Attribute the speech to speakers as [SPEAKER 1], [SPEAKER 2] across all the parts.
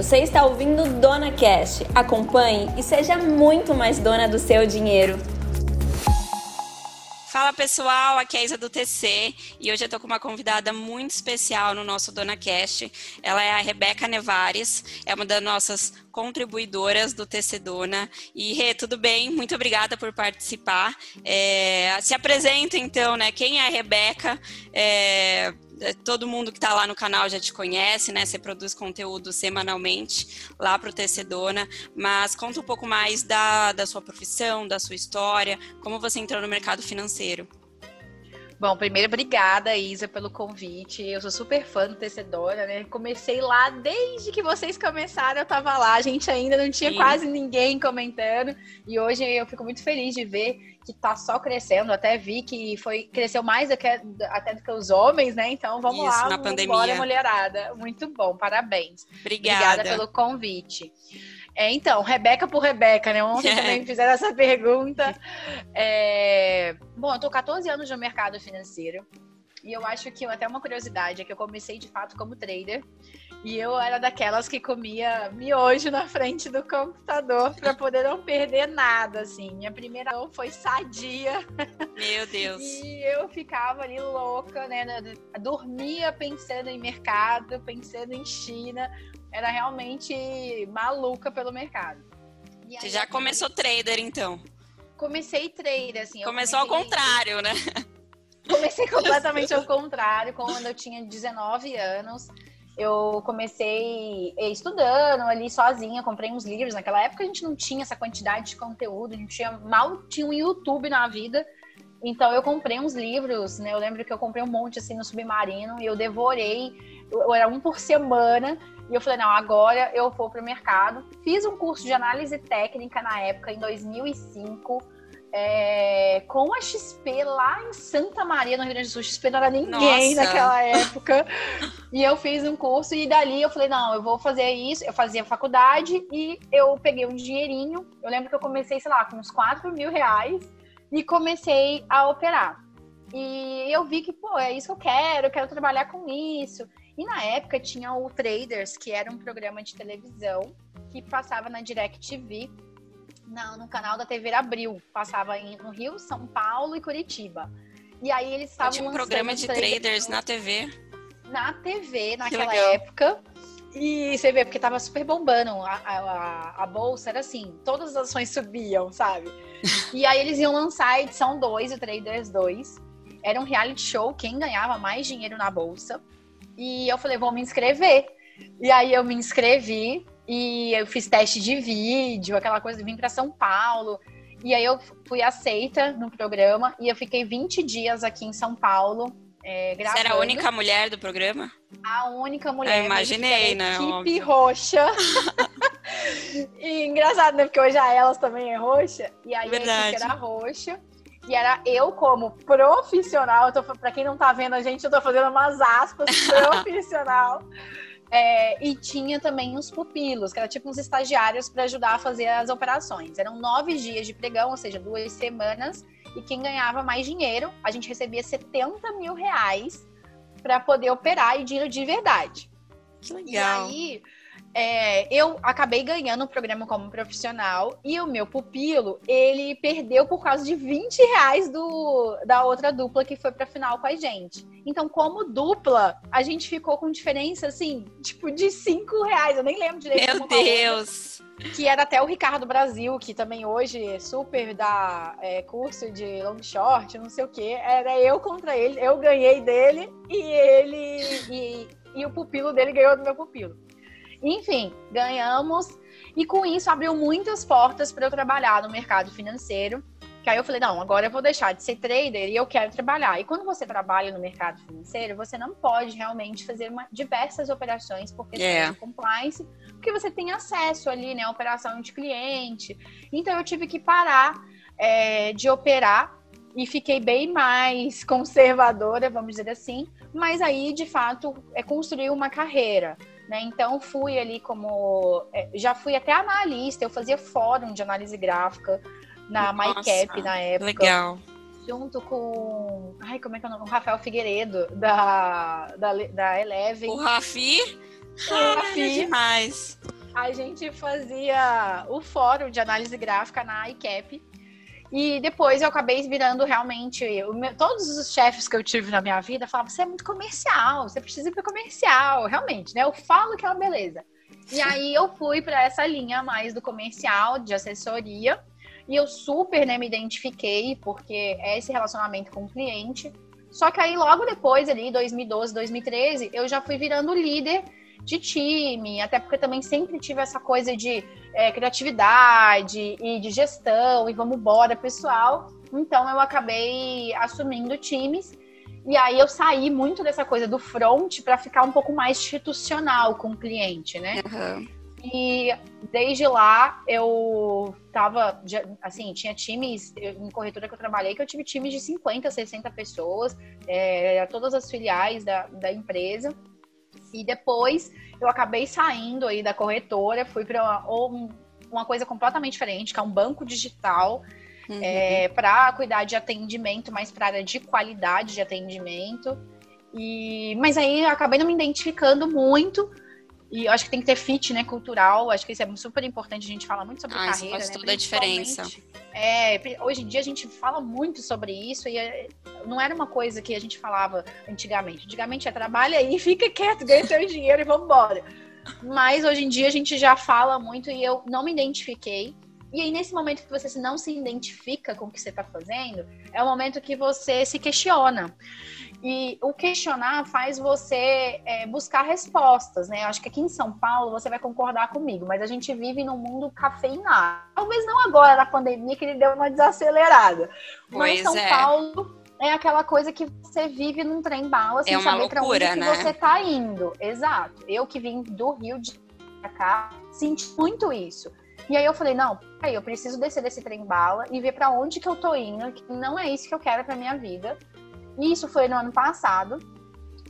[SPEAKER 1] Você está ouvindo Dona Cash. Acompanhe e seja muito mais dona do seu dinheiro.
[SPEAKER 2] Fala pessoal, aqui é a Isa do TC e hoje eu tô com uma convidada muito especial no nosso Dona Cast. Ela é a Rebeca Nevares, é uma das nossas contribuidoras do TC Dona. E Rê, tudo bem? Muito obrigada por participar. É, se apresenta então, né? Quem é a Rebeca? É, todo mundo que está lá no canal já te conhece, né? Você produz conteúdo semanalmente lá para o Tecedona, mas conta um pouco mais da, da sua profissão, da sua história, como você entrou no mercado financeiro.
[SPEAKER 3] Bom, primeiro, obrigada, Isa, pelo convite. Eu sou super fã do Tecedora, né? Comecei lá desde que vocês começaram, eu tava lá. A gente ainda não tinha Sim. quase ninguém comentando. E hoje eu fico muito feliz de ver que tá só crescendo. Até vi que foi cresceu mais do que, até do que os homens, né? Então vamos Isso, lá, na pandemia. Bora, mulherada. Muito bom, parabéns.
[SPEAKER 2] Obrigada.
[SPEAKER 3] Obrigada pelo convite. É, então, Rebeca por Rebeca, né? Ontem também fizeram essa pergunta. É... Bom, eu tô 14 anos no mercado financeiro. E eu acho que até uma curiosidade é que eu comecei de fato como trader. E eu era daquelas que comia miojo na frente do computador para poder não perder nada, assim. Minha primeira foi sadia.
[SPEAKER 2] Meu Deus.
[SPEAKER 3] e eu ficava ali louca, né? Dormia pensando em mercado, pensando em China, era realmente maluca pelo mercado.
[SPEAKER 2] Você já começou trader, então?
[SPEAKER 3] Comecei trader, assim.
[SPEAKER 2] Começou ao contrário, né?
[SPEAKER 3] Comecei completamente ao contrário, quando eu tinha 19 anos. Eu comecei estudando ali sozinha, comprei uns livros. Naquela época a gente não tinha essa quantidade de conteúdo, a gente tinha, mal tinha um YouTube na vida. Então eu comprei uns livros, né? Eu lembro que eu comprei um monte assim no Submarino e eu devorei. Eu, era um por semana e eu falei, não, agora eu vou para o mercado. Fiz um curso de análise técnica na época, em 2005, é, com a XP lá em Santa Maria, no Rio Grande do Sul. XP não era ninguém Nossa. naquela época. e eu fiz um curso e dali eu falei, não, eu vou fazer isso. Eu fazia faculdade e eu peguei um dinheirinho. Eu lembro que eu comecei, sei lá, com uns 4 mil reais e comecei a operar. E eu vi que, pô, é isso que eu quero, eu quero trabalhar com isso. E na época tinha o Traders, que era um programa de televisão que passava na DirecTV, no, no canal da TV Abril. Passava em, no Rio, São Paulo e Curitiba. E aí eles estavam
[SPEAKER 2] Tinha um programa de traders na TV.
[SPEAKER 3] Na TV, naquela época. E você vê, porque tava super bombando. A, a, a, bolsa era assim, todas as ações subiam, sabe? e aí eles iam lançar a edição 2, o Traders 2. Era um reality show, quem ganhava mais dinheiro na bolsa. E eu falei, vou me inscrever. E aí eu me inscrevi e eu fiz teste de vídeo, aquela coisa, vim para São Paulo. E aí eu fui aceita no programa e eu fiquei 20 dias aqui em São Paulo. É,
[SPEAKER 2] Você era a única mulher do programa?
[SPEAKER 3] A única mulher.
[SPEAKER 2] Eu imaginei, né?
[SPEAKER 3] Equipe roxa. e engraçado, né? Porque hoje a elas também é roxa. E aí Verdade. a equipe era roxa. E era eu como profissional, eu tô, pra quem não tá vendo a gente, eu tô fazendo umas aspas, profissional. É, e tinha também os pupilos, que eram tipo uns estagiários para ajudar a fazer as operações. Eram nove dias de pregão, ou seja, duas semanas. E quem ganhava mais dinheiro, a gente recebia 70 mil reais para poder operar e dinheiro de verdade.
[SPEAKER 2] Que legal.
[SPEAKER 3] E aí, é, eu acabei ganhando o programa como profissional e o meu pupilo, ele perdeu por causa de 20 reais do, da outra dupla que foi pra final com a gente. Então, como dupla, a gente ficou com diferença, assim, tipo, de 5 reais. Eu nem lembro direito.
[SPEAKER 2] Meu Deus!
[SPEAKER 3] que era até o Ricardo Brasil, que também hoje é super dá é, curso de long short, não sei o que. Era eu contra ele, eu ganhei dele e ele e, e o pupilo dele ganhou do meu pupilo. Enfim, ganhamos e com isso abriu muitas portas para eu trabalhar no mercado financeiro. Que aí eu falei, não, agora eu vou deixar de ser trader e eu quero trabalhar. E quando você trabalha no mercado financeiro, você não pode realmente fazer uma, diversas operações por questão yeah. de compliance, porque você tem acesso ali, né, à operação de cliente. Então eu tive que parar é, de operar e fiquei bem mais conservadora, vamos dizer assim. Mas aí, de fato, é construir uma carreira. Né? Então fui ali como é, já fui até analista, eu fazia fórum de análise gráfica na MyCap na época.
[SPEAKER 2] Legal.
[SPEAKER 3] Junto com. Ai, como é que é o nome? O Rafael Figueiredo, da, da, da Eleven.
[SPEAKER 2] O Rafi? O Rafi. Ah, demais.
[SPEAKER 3] a gente fazia o fórum de análise gráfica na ICAP. E depois eu acabei virando realmente. Meu, todos os chefes que eu tive na minha vida falavam: você é muito comercial, você precisa ir para comercial, realmente, né? Eu falo que é uma beleza. E aí eu fui para essa linha mais do comercial, de assessoria. E eu super né, me identifiquei, porque é esse relacionamento com o cliente. Só que aí logo depois, ali, 2012, 2013, eu já fui virando líder de time, até porque também sempre tive essa coisa de é, criatividade e de gestão, e vamos embora, pessoal. Então eu acabei assumindo times. E aí eu saí muito dessa coisa do front para ficar um pouco mais institucional com o cliente, né? Uhum. E desde lá eu tava, assim, tinha times, em corretora que eu trabalhei, que eu tive times de 50, 60 pessoas, é, todas as filiais da, da empresa. E depois eu acabei saindo aí da corretora, fui para uma, uma coisa completamente diferente, que é um banco digital. Uhum. É, para cuidar de atendimento, mais para área de qualidade de atendimento. E, mas aí eu acabei não me identificando muito e eu acho que tem que ter fit, né, cultural. Acho que isso é super importante. A gente fala muito sobre ah, carreira, isso faz
[SPEAKER 2] né? toda a diferença.
[SPEAKER 3] É, hoje em dia a gente fala muito sobre isso e é, não era uma coisa que a gente falava antigamente. Antigamente é trabalha aí, fica quieto, ganha seu dinheiro e vamos embora. Mas hoje em dia a gente já fala muito e eu não me identifiquei. E aí, nesse momento que você não se identifica com o que você está fazendo, é o momento que você se questiona. E o questionar faz você é, buscar respostas, né? Acho que aqui em São Paulo você vai concordar comigo, mas a gente vive num mundo cafeinado. Talvez não agora na pandemia que ele deu uma desacelerada. Mas São é. Paulo é aquela coisa que você vive num trem bala sem é saber para onde né? você tá indo. Exato. Eu que vim do Rio de cá, senti muito isso. E aí eu falei, não, aí eu preciso descer desse trem bala e ver para onde que eu tô indo, que não é isso que eu quero para minha vida. Isso foi no ano passado.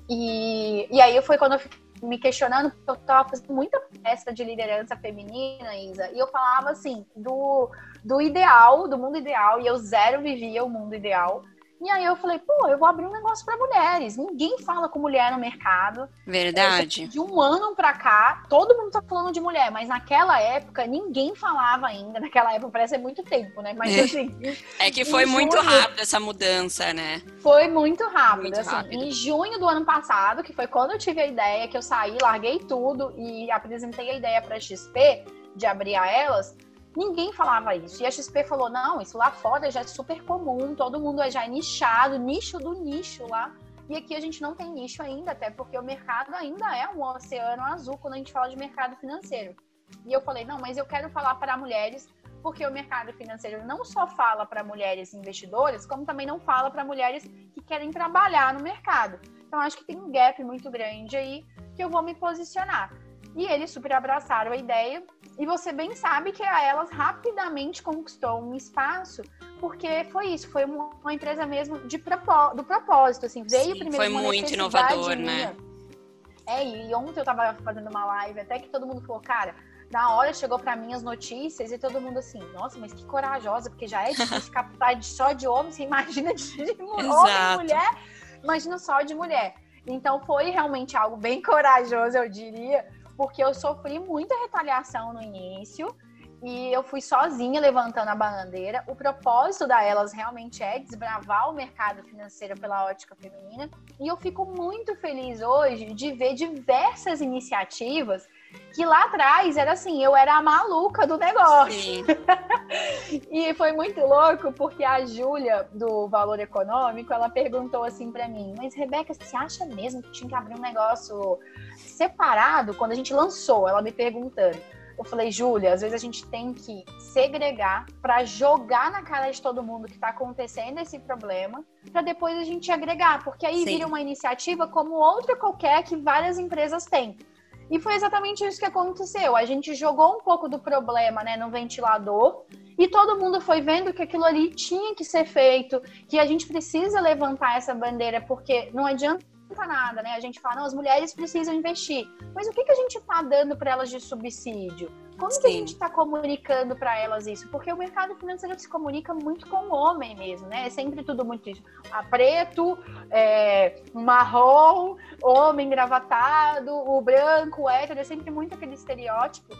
[SPEAKER 3] E, e aí foi quando eu fiquei me questionando, porque eu estava fazendo muita palestra de liderança feminina, Isa, e eu falava assim, do, do ideal, do mundo ideal, e eu zero vivia o mundo ideal. E aí eu falei, pô, eu vou abrir um negócio para mulheres. Ninguém fala com mulher no mercado.
[SPEAKER 2] Verdade.
[SPEAKER 3] De um ano para cá, todo mundo tá falando de mulher, mas naquela época ninguém falava ainda. Naquela época parece muito tempo, né? Mas
[SPEAKER 2] é.
[SPEAKER 3] assim.
[SPEAKER 2] É que foi muito junho, rápido essa mudança, né?
[SPEAKER 3] Foi muito rápido. Muito assim, rápido. Em junho do ano passado, que foi quando eu tive a ideia, que eu saí, larguei tudo e apresentei a ideia para XP de abrir a elas Ninguém falava isso. E a XP falou: não, isso lá fora já é super comum, todo mundo já é nichado, nicho do nicho lá. E aqui a gente não tem nicho ainda, até porque o mercado ainda é um oceano azul quando a gente fala de mercado financeiro. E eu falei: não, mas eu quero falar para mulheres, porque o mercado financeiro não só fala para mulheres investidoras, como também não fala para mulheres que querem trabalhar no mercado. Então acho que tem um gap muito grande aí que eu vou me posicionar. E eles super abraçaram a ideia. E você bem sabe que a Elas rapidamente conquistou um espaço, porque foi isso, foi uma, empresa mesmo de propó do propósito, assim, veio Sim, primeiro
[SPEAKER 2] foi muito inovador, né?
[SPEAKER 3] É, e ontem eu tava fazendo uma live, até que todo mundo falou, cara, na hora chegou para mim as notícias e todo mundo assim, nossa, mas que corajosa, porque já é difícil captar só de homem, você imagina de, de homem mulher, imagina só de mulher. Então foi realmente algo bem corajoso, eu diria, porque eu sofri muita retaliação no início e eu fui sozinha levantando a bandeira. O propósito da Elas realmente é desbravar o mercado financeiro pela ótica feminina e eu fico muito feliz hoje de ver diversas iniciativas que lá atrás era assim, eu era a maluca do negócio. e foi muito louco porque a Júlia do Valor Econômico, ela perguntou assim para mim: "Mas Rebeca, você acha mesmo que tinha que abrir um negócio separado quando a gente lançou?" Ela me perguntando. Eu falei, Júlia, às vezes a gente tem que segregar para jogar na cara de todo mundo que está acontecendo esse problema, para depois a gente agregar, porque aí Sim. vira uma iniciativa como outra qualquer que várias empresas têm. E foi exatamente isso que aconteceu. A gente jogou um pouco do problema né, no ventilador e todo mundo foi vendo que aquilo ali tinha que ser feito, que a gente precisa levantar essa bandeira, porque não adianta nada, né? A gente fala, não, as mulheres precisam investir. Mas o que, que a gente está dando para elas de subsídio? Como Sim. que a gente está comunicando para elas isso? Porque o mercado financeiro se comunica muito com o homem mesmo, né? É sempre tudo muito isso. A preto, é, marrom, homem engravatado, o branco, o hétero, é sempre muito aquele estereótipo.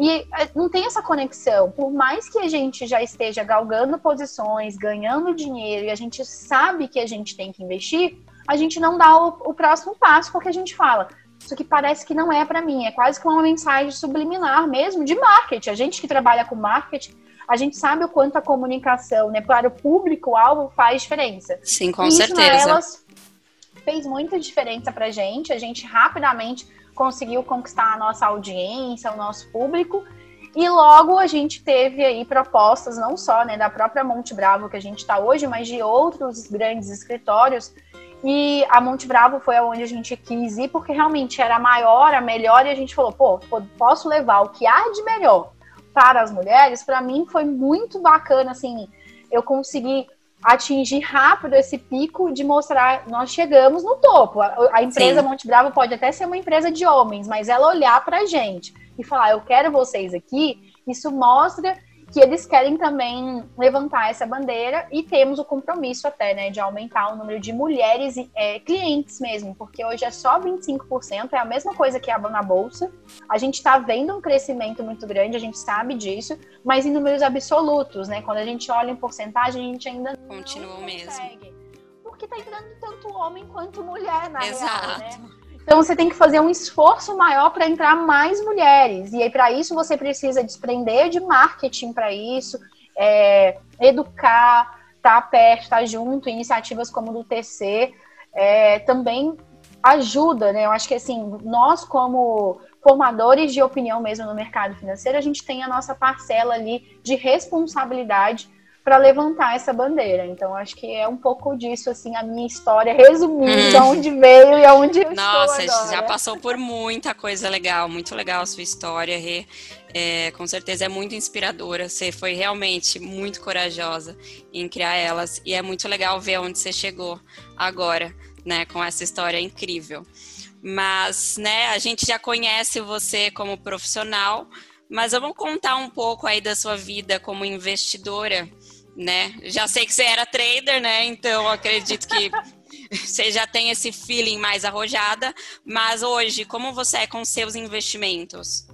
[SPEAKER 3] E é, não tem essa conexão. Por mais que a gente já esteja galgando posições, ganhando dinheiro, e a gente sabe que a gente tem que investir, a gente não dá o, o próximo passo, porque a gente fala, isso que parece que não é para mim. É quase que uma mensagem subliminar mesmo de marketing. A gente que trabalha com marketing, a gente sabe o quanto a comunicação, né, para o público-alvo faz diferença.
[SPEAKER 2] Sim, com e certeza.
[SPEAKER 3] Elas fez muita diferença pra gente. A gente rapidamente conseguiu conquistar a nossa audiência, o nosso público. E logo a gente teve aí propostas, não só né, da própria Monte Bravo que a gente está hoje, mas de outros grandes escritórios e a Monte Bravo foi aonde a gente quis ir, porque realmente era a maior, a melhor, e a gente falou, pô, posso levar o que há de melhor para as mulheres. Para mim foi muito bacana, assim, eu consegui atingir rápido esse pico de mostrar, nós chegamos no topo. A, a empresa Sim. Monte Bravo pode até ser uma empresa de homens, mas ela olhar para a gente e falar, eu quero vocês aqui, isso mostra que eles querem também levantar essa bandeira e temos o compromisso até, né, de aumentar o número de mulheres é, clientes mesmo, porque hoje é só 25%, é a mesma coisa que a na bolsa. A gente está vendo um crescimento muito grande, a gente sabe disso, mas em números absolutos, né? Quando a gente olha em porcentagem, a gente ainda
[SPEAKER 2] continua o mesmo.
[SPEAKER 3] Porque tá entrando tanto homem quanto mulher na
[SPEAKER 2] Exato.
[SPEAKER 3] real, né? Então você tem que fazer um esforço maior para entrar mais mulheres. E aí, para isso, você precisa desprender de marketing para isso, é, educar, estar tá perto, estar tá junto, iniciativas como do TC é, também ajuda, né? Eu acho que assim, nós como formadores de opinião mesmo no mercado financeiro, a gente tem a nossa parcela ali de responsabilidade para levantar essa bandeira. Então, acho que é um pouco disso, assim, a minha história, resumindo hum. de onde veio e aonde eu
[SPEAKER 2] Nossa,
[SPEAKER 3] estou agora.
[SPEAKER 2] já passou por muita coisa legal, muito legal a sua história, Rê. É, com certeza é muito inspiradora. Você foi realmente muito corajosa em criar elas e é muito legal ver onde você chegou agora, né, com essa história incrível. Mas, né, a gente já conhece você como profissional, mas vamos contar um pouco aí da sua vida como investidora né? Já sei que você era trader, né? Então acredito que você já tem esse feeling mais arrojada. Mas hoje, como você é com seus investimentos?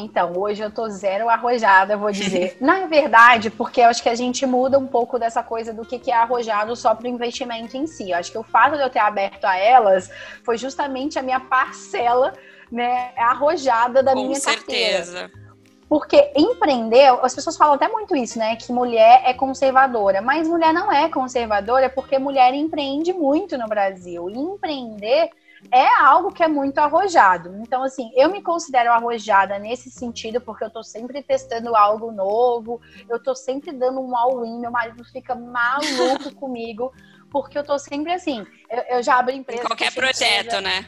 [SPEAKER 3] Então, hoje eu tô zero arrojada, vou dizer. Na verdade, porque eu acho que a gente muda um pouco dessa coisa do que é arrojado só para o investimento em si. Eu acho que o fato de eu ter aberto a elas foi justamente a minha parcela, né, arrojada da
[SPEAKER 2] Com
[SPEAKER 3] minha
[SPEAKER 2] certeza.
[SPEAKER 3] carteira. Porque empreender, as pessoas falam até muito isso, né? Que mulher é conservadora. Mas mulher não é conservadora porque mulher empreende muito no Brasil. E empreender é algo que é muito arrojado. Então, assim, eu me considero arrojada nesse sentido, porque eu tô sempre testando algo novo, eu tô sempre dando um all-in, meu marido fica maluco comigo, porque eu tô sempre assim. Eu, eu já abri empresa.
[SPEAKER 2] Em qualquer projeto, né?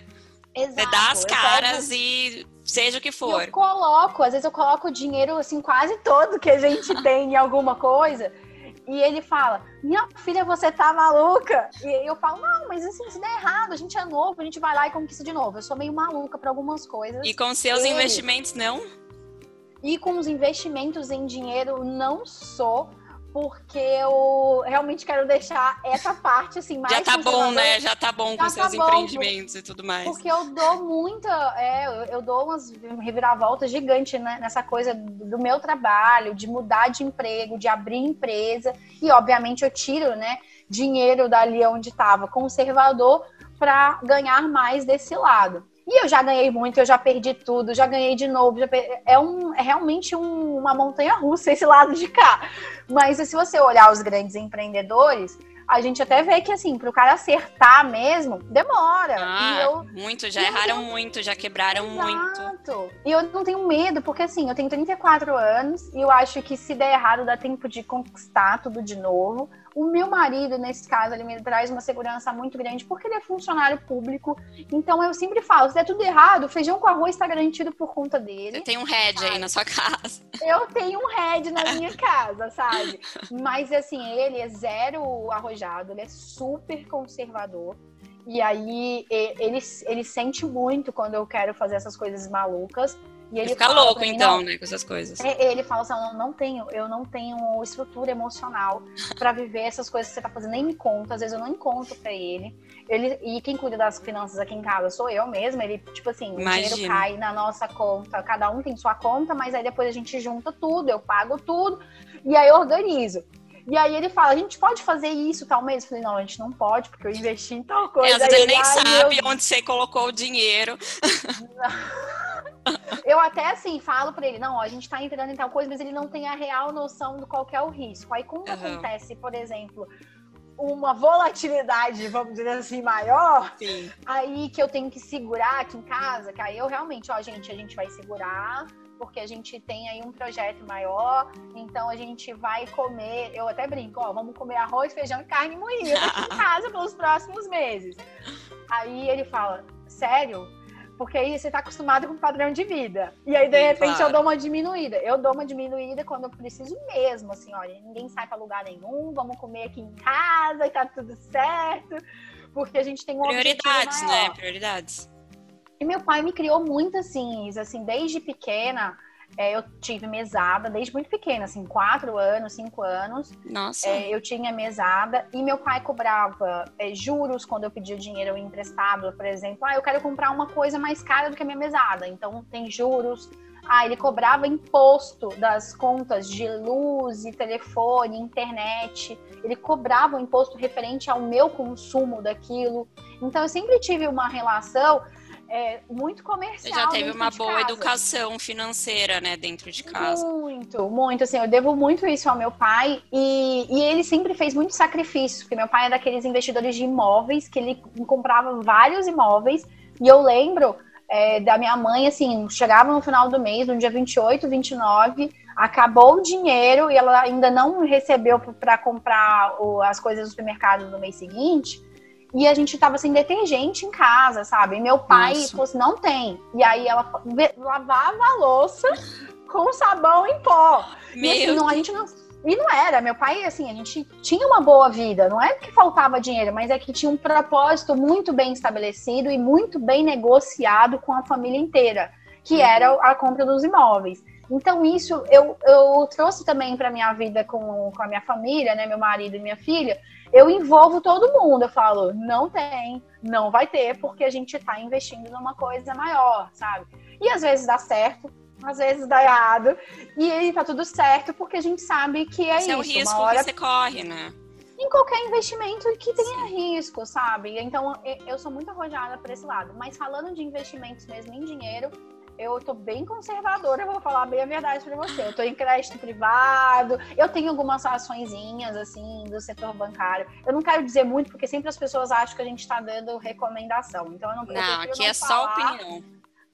[SPEAKER 3] Exato.
[SPEAKER 2] Você dá as caras e seja o que for.
[SPEAKER 3] Eu coloco, às vezes eu coloco o dinheiro, assim, quase todo que a gente tem em alguma coisa. E ele fala, minha filha, você tá maluca? E eu falo, não, mas assim, se der errado, a gente é novo, a gente vai lá e conquista de novo. Eu sou meio maluca para algumas coisas.
[SPEAKER 2] E com seus investimentos, não?
[SPEAKER 3] E com os investimentos em dinheiro, não sou porque eu realmente quero deixar essa parte assim mais
[SPEAKER 2] já tá bom né? Já tá bom já com tá seus bom, empreendimentos e tudo mais.
[SPEAKER 3] porque eu dou muita é, eu, eu dou umas reviravoltas gigantes né, nessa coisa do meu trabalho de mudar de emprego de abrir empresa. E obviamente eu tiro né dinheiro dali onde estava conservador para ganhar mais desse lado e eu já ganhei muito, eu já perdi tudo, já ganhei de novo. É, um, é realmente um, uma montanha russa esse lado de cá. Mas se você olhar os grandes empreendedores, a gente até vê que, assim, para o cara acertar mesmo, demora.
[SPEAKER 2] Ah, eu, muito, já erraram eu, muito, já quebraram exato. muito.
[SPEAKER 3] E eu não tenho medo, porque assim, eu tenho 34 anos e eu acho que se der errado dá tempo de conquistar tudo de novo. O meu marido, nesse caso, ele me traz uma segurança muito grande porque ele é funcionário público. Então eu sempre falo: se der tudo errado, feijão com arroz está garantido por conta dele.
[SPEAKER 2] Você tem um head aí na sua casa.
[SPEAKER 3] Eu tenho um head na minha casa, sabe? Mas assim, ele é zero arrojado, ele é super conservador. E aí ele, ele sente muito quando eu quero fazer essas coisas malucas. E ele,
[SPEAKER 2] fica louco, mim, então, né, com essas coisas.
[SPEAKER 3] É, ele fala assim, eu não tenho, eu não tenho estrutura emocional para viver essas coisas que você tá fazendo, nem me conta, às vezes eu não encontro para ele. ele. E quem cuida das finanças aqui em casa sou eu mesma, ele, tipo assim, Imagina. o dinheiro cai na nossa conta, cada um tem sua conta, mas aí depois a gente junta tudo, eu pago tudo, e aí eu organizo. E aí ele fala, a gente pode fazer isso tal mês? Eu falei, não, a gente não pode, porque eu investi em tal coisa. É,
[SPEAKER 2] às vezes ele nem sabe eu... onde você colocou o dinheiro.
[SPEAKER 3] Eu até assim falo para ele, não, ó, a gente tá entrando em tal coisa, mas ele não tem a real noção do qual é o risco. Aí quando uhum. acontece, por exemplo, uma volatilidade, vamos dizer assim, maior, Sim. aí que eu tenho que segurar aqui em casa, que aí eu realmente, ó, gente, a gente vai segurar, porque a gente tem aí um projeto maior, então a gente vai comer, eu até brinco, ó, vamos comer arroz, feijão e carne moída aqui em casa pelos próximos meses. Aí ele fala, sério? Porque aí você está acostumado com o padrão de vida. E aí, de Sim, repente, claro. eu dou uma diminuída. Eu dou uma diminuída quando eu preciso mesmo, assim, olha, ninguém sai para lugar nenhum, vamos comer aqui em casa e tá tudo certo. Porque a gente tem um
[SPEAKER 2] Prioridades, né? Prioridades.
[SPEAKER 3] E meu pai me criou muito assim, assim, desde pequena é, eu tive mesada desde muito pequena, assim, quatro anos, cinco anos.
[SPEAKER 2] Nossa.
[SPEAKER 3] É, eu tinha mesada e meu pai cobrava é, juros quando eu pedia dinheiro emprestado, por exemplo. Ah, eu quero comprar uma coisa mais cara do que a minha mesada, então tem juros. Ah, ele cobrava imposto das contas de luz e telefone, internet. Ele cobrava o imposto referente ao meu consumo daquilo. Então eu sempre tive uma relação é, muito comercial.
[SPEAKER 2] Você já teve uma boa casa. educação financeira, né, dentro de casa.
[SPEAKER 3] Muito, muito. Assim, eu devo muito isso ao meu pai e, e ele sempre fez muito sacrifício, porque meu pai é daqueles investidores de imóveis que ele comprava vários imóveis e eu lembro é, da minha mãe, assim, chegava no final do mês, no dia 28, 29, acabou o dinheiro e ela ainda não recebeu para comprar o, as coisas do supermercado no mês seguinte e a gente tava sem detergente em casa, sabe? E meu pai Nossa. falou assim: não tem. E aí ela lavava a louça com sabão em pó. Meu e assim, não, a gente não. E não era, meu pai, assim, a gente tinha uma boa vida, não é que faltava dinheiro, mas é que tinha um propósito muito bem estabelecido e muito bem negociado com a família inteira, que uhum. era a compra dos imóveis. Então, isso eu, eu trouxe também para minha vida com, com a minha família, né, meu marido e minha filha, eu envolvo todo mundo. Eu falo, não tem, não vai ter, porque a gente está investindo numa coisa maior, sabe? E às vezes dá certo, às vezes dá errado. E aí tá tudo certo, porque a gente sabe que é Esse isso. é o
[SPEAKER 2] risco hora... que você corre, né?
[SPEAKER 3] Em qualquer investimento que tenha Sim. risco, sabe? Então eu sou muito arrojada por esse lado. Mas falando de investimentos mesmo em dinheiro, eu tô bem conservadora, vou falar bem a verdade para você. Eu tô em crédito privado, eu tenho algumas açõezinhas, assim, do setor bancário. Eu não quero dizer muito, porque sempre as pessoas acham que a gente tá dando recomendação. Então, eu não,
[SPEAKER 2] não aqui não é falar. só opinião.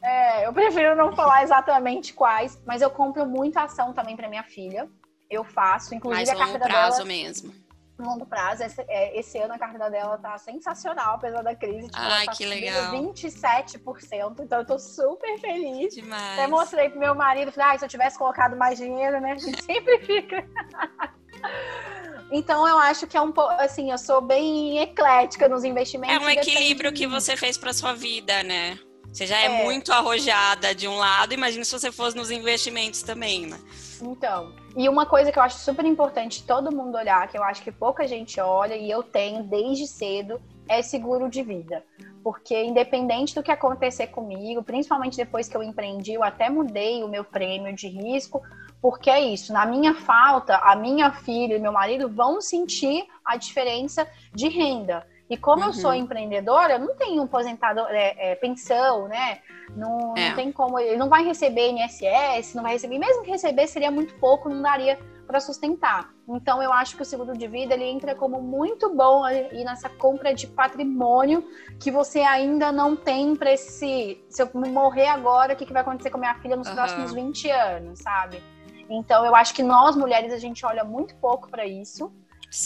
[SPEAKER 3] É, eu prefiro não falar exatamente quais, mas eu compro muita ação também para minha filha. Eu faço, inclusive
[SPEAKER 2] Mais
[SPEAKER 3] a carteira
[SPEAKER 2] prazo
[SPEAKER 3] dela...
[SPEAKER 2] mesmo
[SPEAKER 3] longo prazo. Esse, é, esse, ano a carteira dela tá sensacional, apesar da crise.
[SPEAKER 2] Tipo, Ai, tá que legal.
[SPEAKER 3] 27%, então eu tô super feliz.
[SPEAKER 2] Demais.
[SPEAKER 3] Até mostrei pro meu marido, falei, ah, se eu tivesse colocado mais dinheiro, né? A gente sempre fica. Então eu acho que é um pouco assim, eu sou bem eclética nos investimentos.
[SPEAKER 2] É um equilíbrio que você fez para sua vida, né? Você já é, é, muito arrojada de um lado, imagina se você fosse nos investimentos também, né?
[SPEAKER 3] Então, e uma coisa que eu acho super importante todo mundo olhar, que eu acho que pouca gente olha e eu tenho desde cedo, é seguro de vida. Porque independente do que acontecer comigo, principalmente depois que eu empreendi, eu até mudei o meu prêmio de risco, porque é isso, na minha falta, a minha filha e meu marido vão sentir a diferença de renda. E como uhum. eu sou uhum. empreendedora, não tenho aposentador, é, é, pensão, né? Não, é. não tem como, ele não vai receber INSS, não vai receber, mesmo que receber seria muito pouco, não daria para sustentar. Então eu acho que o seguro de vida ele entra como muito bom aí nessa compra de patrimônio que você ainda não tem para esse, se eu morrer agora, o que, que vai acontecer com a minha filha nos uhum. próximos 20 anos, sabe? Então eu acho que nós mulheres a gente olha muito pouco para isso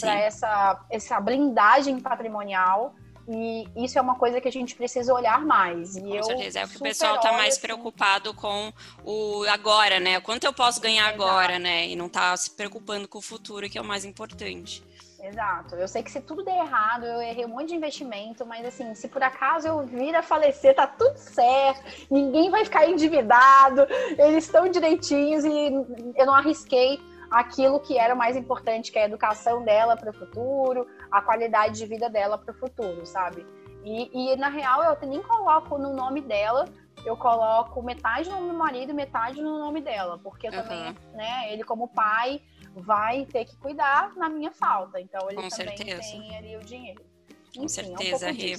[SPEAKER 3] para essa, essa blindagem patrimonial. E isso é uma coisa que a gente precisa olhar mais. E
[SPEAKER 2] com certeza, é o que o pessoal está mais assim... preocupado com o agora, né? Quanto eu posso ganhar Exato. agora, né? E não está se preocupando com o futuro, que é o mais importante.
[SPEAKER 3] Exato. Eu sei que se tudo der errado, eu errei um monte de investimento, mas assim, se por acaso eu vir a falecer, tá tudo certo, ninguém vai ficar endividado, eles estão direitinhos e eu não arrisquei aquilo que era o mais importante, que é a educação dela para o futuro, a qualidade de vida dela para o futuro, sabe? E, e, na real eu nem coloco no nome dela, eu coloco metade no nome do marido e metade no nome dela, porque uhum. também, né, ele como pai vai ter que cuidar na minha falta, então ele
[SPEAKER 2] Com
[SPEAKER 3] também
[SPEAKER 2] certeza.
[SPEAKER 3] tem ali o dinheiro.
[SPEAKER 2] Com certeza, é um Rê.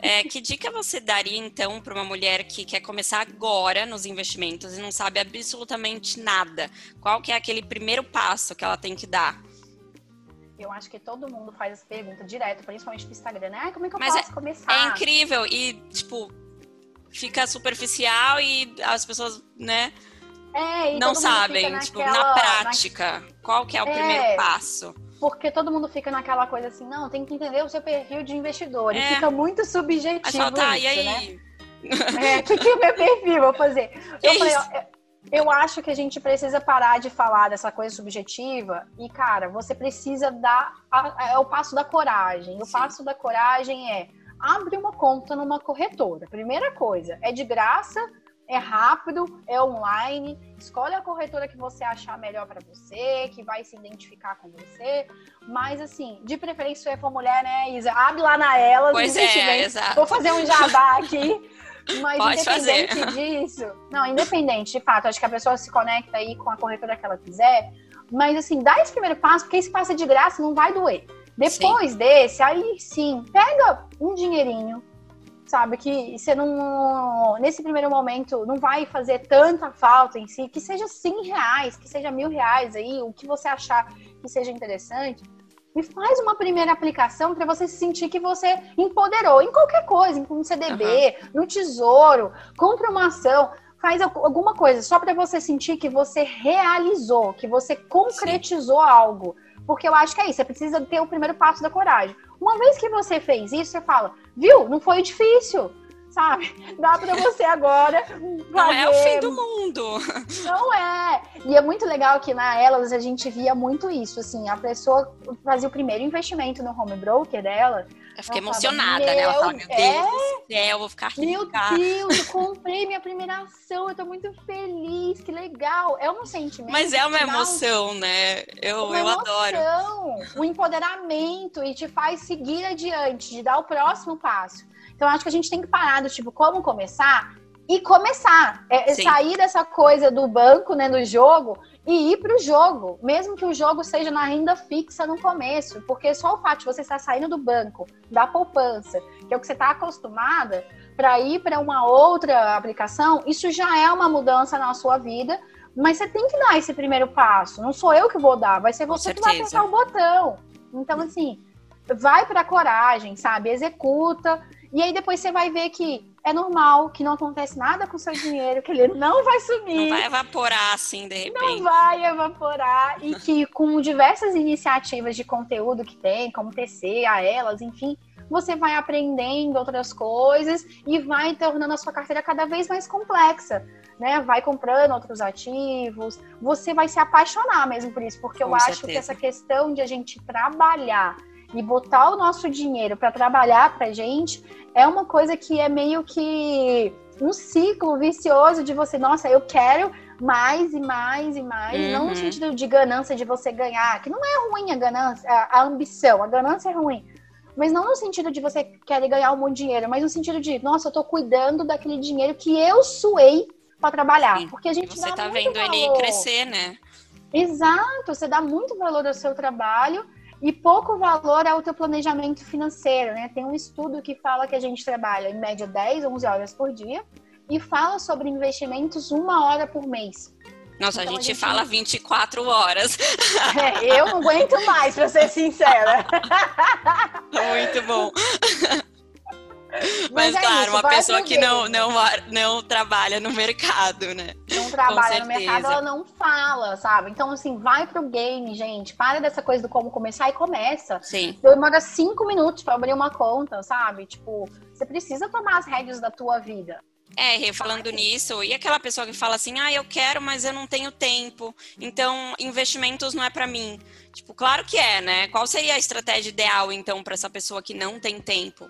[SPEAKER 2] É, que dica você daria, então, para uma mulher que quer começar agora nos investimentos e não sabe absolutamente nada? Qual que é aquele primeiro passo que ela tem que dar?
[SPEAKER 3] Eu acho que todo mundo faz essa pergunta direto, principalmente no Instagram, né? Ah, como é que eu
[SPEAKER 2] Mas
[SPEAKER 3] posso
[SPEAKER 2] é,
[SPEAKER 3] começar?
[SPEAKER 2] É incrível e, tipo, fica superficial e as pessoas, né,
[SPEAKER 3] é,
[SPEAKER 2] não sabem, naquela, tipo, na prática, na... qual que é o é, primeiro passo?
[SPEAKER 3] Porque todo mundo fica naquela coisa assim, não, tem que entender o seu perfil de investidor. E é. fica muito subjetivo
[SPEAKER 2] só, tá,
[SPEAKER 3] isso,
[SPEAKER 2] e aí?
[SPEAKER 3] né? É, o que, que é o meu perfil? Vou fazer. Eu falei, eu acho que a gente precisa parar de falar dessa coisa subjetiva e, cara, você precisa dar a, é o passo da coragem. O Sim. passo da coragem é abre uma conta numa corretora. Primeira coisa, é de graça, é rápido, é online. Escolhe a corretora que você achar melhor para você, que vai se identificar com você. Mas, assim, de preferência, se for mulher, né, Isa? Abre lá na Elas.
[SPEAKER 2] Pois é, exato.
[SPEAKER 3] Vou fazer um jabá aqui. Mas
[SPEAKER 2] Pode
[SPEAKER 3] independente
[SPEAKER 2] fazer.
[SPEAKER 3] disso, não, independente, de fato, acho que a pessoa se conecta aí com a corretora que ela quiser, mas assim, dá esse primeiro passo, porque esse passo é de graça, não vai doer. Depois sim. desse, aí sim, pega um dinheirinho, sabe? Que você não, nesse primeiro momento, não vai fazer tanta falta em si, que seja 100 reais, que seja mil reais aí, o que você achar que seja interessante e faz uma primeira aplicação para você sentir que você empoderou em qualquer coisa, em um CDB, uhum. no tesouro, compra uma ação, faz alguma coisa só para você sentir que você realizou, que você concretizou Sim. algo. Porque eu acho que é isso, você precisa ter o primeiro passo da coragem. Uma vez que você fez isso, você fala, viu, não foi difícil sabe? Dá para você agora fazer...
[SPEAKER 2] Não é o fim do mundo.
[SPEAKER 3] Não é. E é muito legal que na Elas a gente via muito isso, assim, a pessoa fazia o primeiro investimento no home broker dela.
[SPEAKER 2] Eu fiquei emocionada, né? Ela fala, meu Deus é... do céu, eu vou ficar rica.
[SPEAKER 3] Meu Deus, eu comprei minha primeira ação, eu tô muito feliz, que legal. É um sentimento.
[SPEAKER 2] Mas é uma emoção, né? Eu,
[SPEAKER 3] uma
[SPEAKER 2] eu
[SPEAKER 3] emoção,
[SPEAKER 2] adoro.
[SPEAKER 3] O empoderamento e te faz seguir adiante, de dar o próximo passo. Então, acho que a gente tem que parar do tipo, como começar? E começar. É, sair dessa coisa do banco, né, do jogo, e ir para o jogo. Mesmo que o jogo seja na renda fixa no começo. Porque só o fato de você estar saindo do banco, da poupança, que é o que você está acostumada, para ir para uma outra aplicação, isso já é uma mudança na sua vida. Mas você tem que dar esse primeiro passo. Não sou eu que vou dar, vai ser você que vai apertar o botão. Então, assim, vai para a coragem, sabe? Executa e aí depois você vai ver que é normal, que não acontece nada com o seu dinheiro, que ele não vai sumir.
[SPEAKER 2] Não vai evaporar assim, de repente.
[SPEAKER 3] Não vai evaporar. E que com diversas iniciativas de conteúdo que tem, como TC, a elas, enfim, você vai aprendendo outras coisas e vai tornando a sua carteira cada vez mais complexa. Né? Vai comprando outros ativos, você vai se apaixonar mesmo por isso, porque eu com acho certeza. que essa questão de a gente trabalhar e botar o nosso dinheiro para trabalhar para gente é uma coisa que é meio que um ciclo vicioso de você, nossa, eu quero mais e mais e mais, uhum. não no uhum. sentido de ganância de você ganhar, que não é ruim a ganância, a, a ambição, a ganância é ruim. Mas não no sentido de você querer ganhar um monte de dinheiro, mas no sentido de, nossa, eu tô cuidando daquele dinheiro que eu suei para trabalhar.
[SPEAKER 2] Sim.
[SPEAKER 3] Porque a gente
[SPEAKER 2] você
[SPEAKER 3] dá
[SPEAKER 2] tá vendo
[SPEAKER 3] valor.
[SPEAKER 2] ele crescer, né?
[SPEAKER 3] Exato, você dá muito valor ao seu trabalho e pouco valor ao teu planejamento financeiro, né? Tem um estudo que fala que a gente trabalha em média 10, 11 horas por dia e fala sobre investimentos uma hora por mês.
[SPEAKER 2] Nossa, então, a, gente a gente fala 24 horas.
[SPEAKER 3] É, eu não aguento mais, para ser sincera.
[SPEAKER 2] Muito bom. Mas, Mas é claro, isso, uma pessoa que não, não, não trabalha no mercado, né?
[SPEAKER 3] Não trabalha no mercado, ela não fala, sabe? Então, assim, vai pro game, gente. Para dessa coisa do como começar e começa.
[SPEAKER 2] Sim.
[SPEAKER 3] Demora cinco minutos para abrir uma conta, sabe? Tipo, você precisa tomar as rédeas da tua vida.
[SPEAKER 2] É, falando nisso, e aquela pessoa que fala assim, ah, eu quero, mas eu não tenho tempo, então investimentos não é para mim. Tipo, claro que é, né? Qual seria a estratégia ideal, então, para essa pessoa que não tem tempo?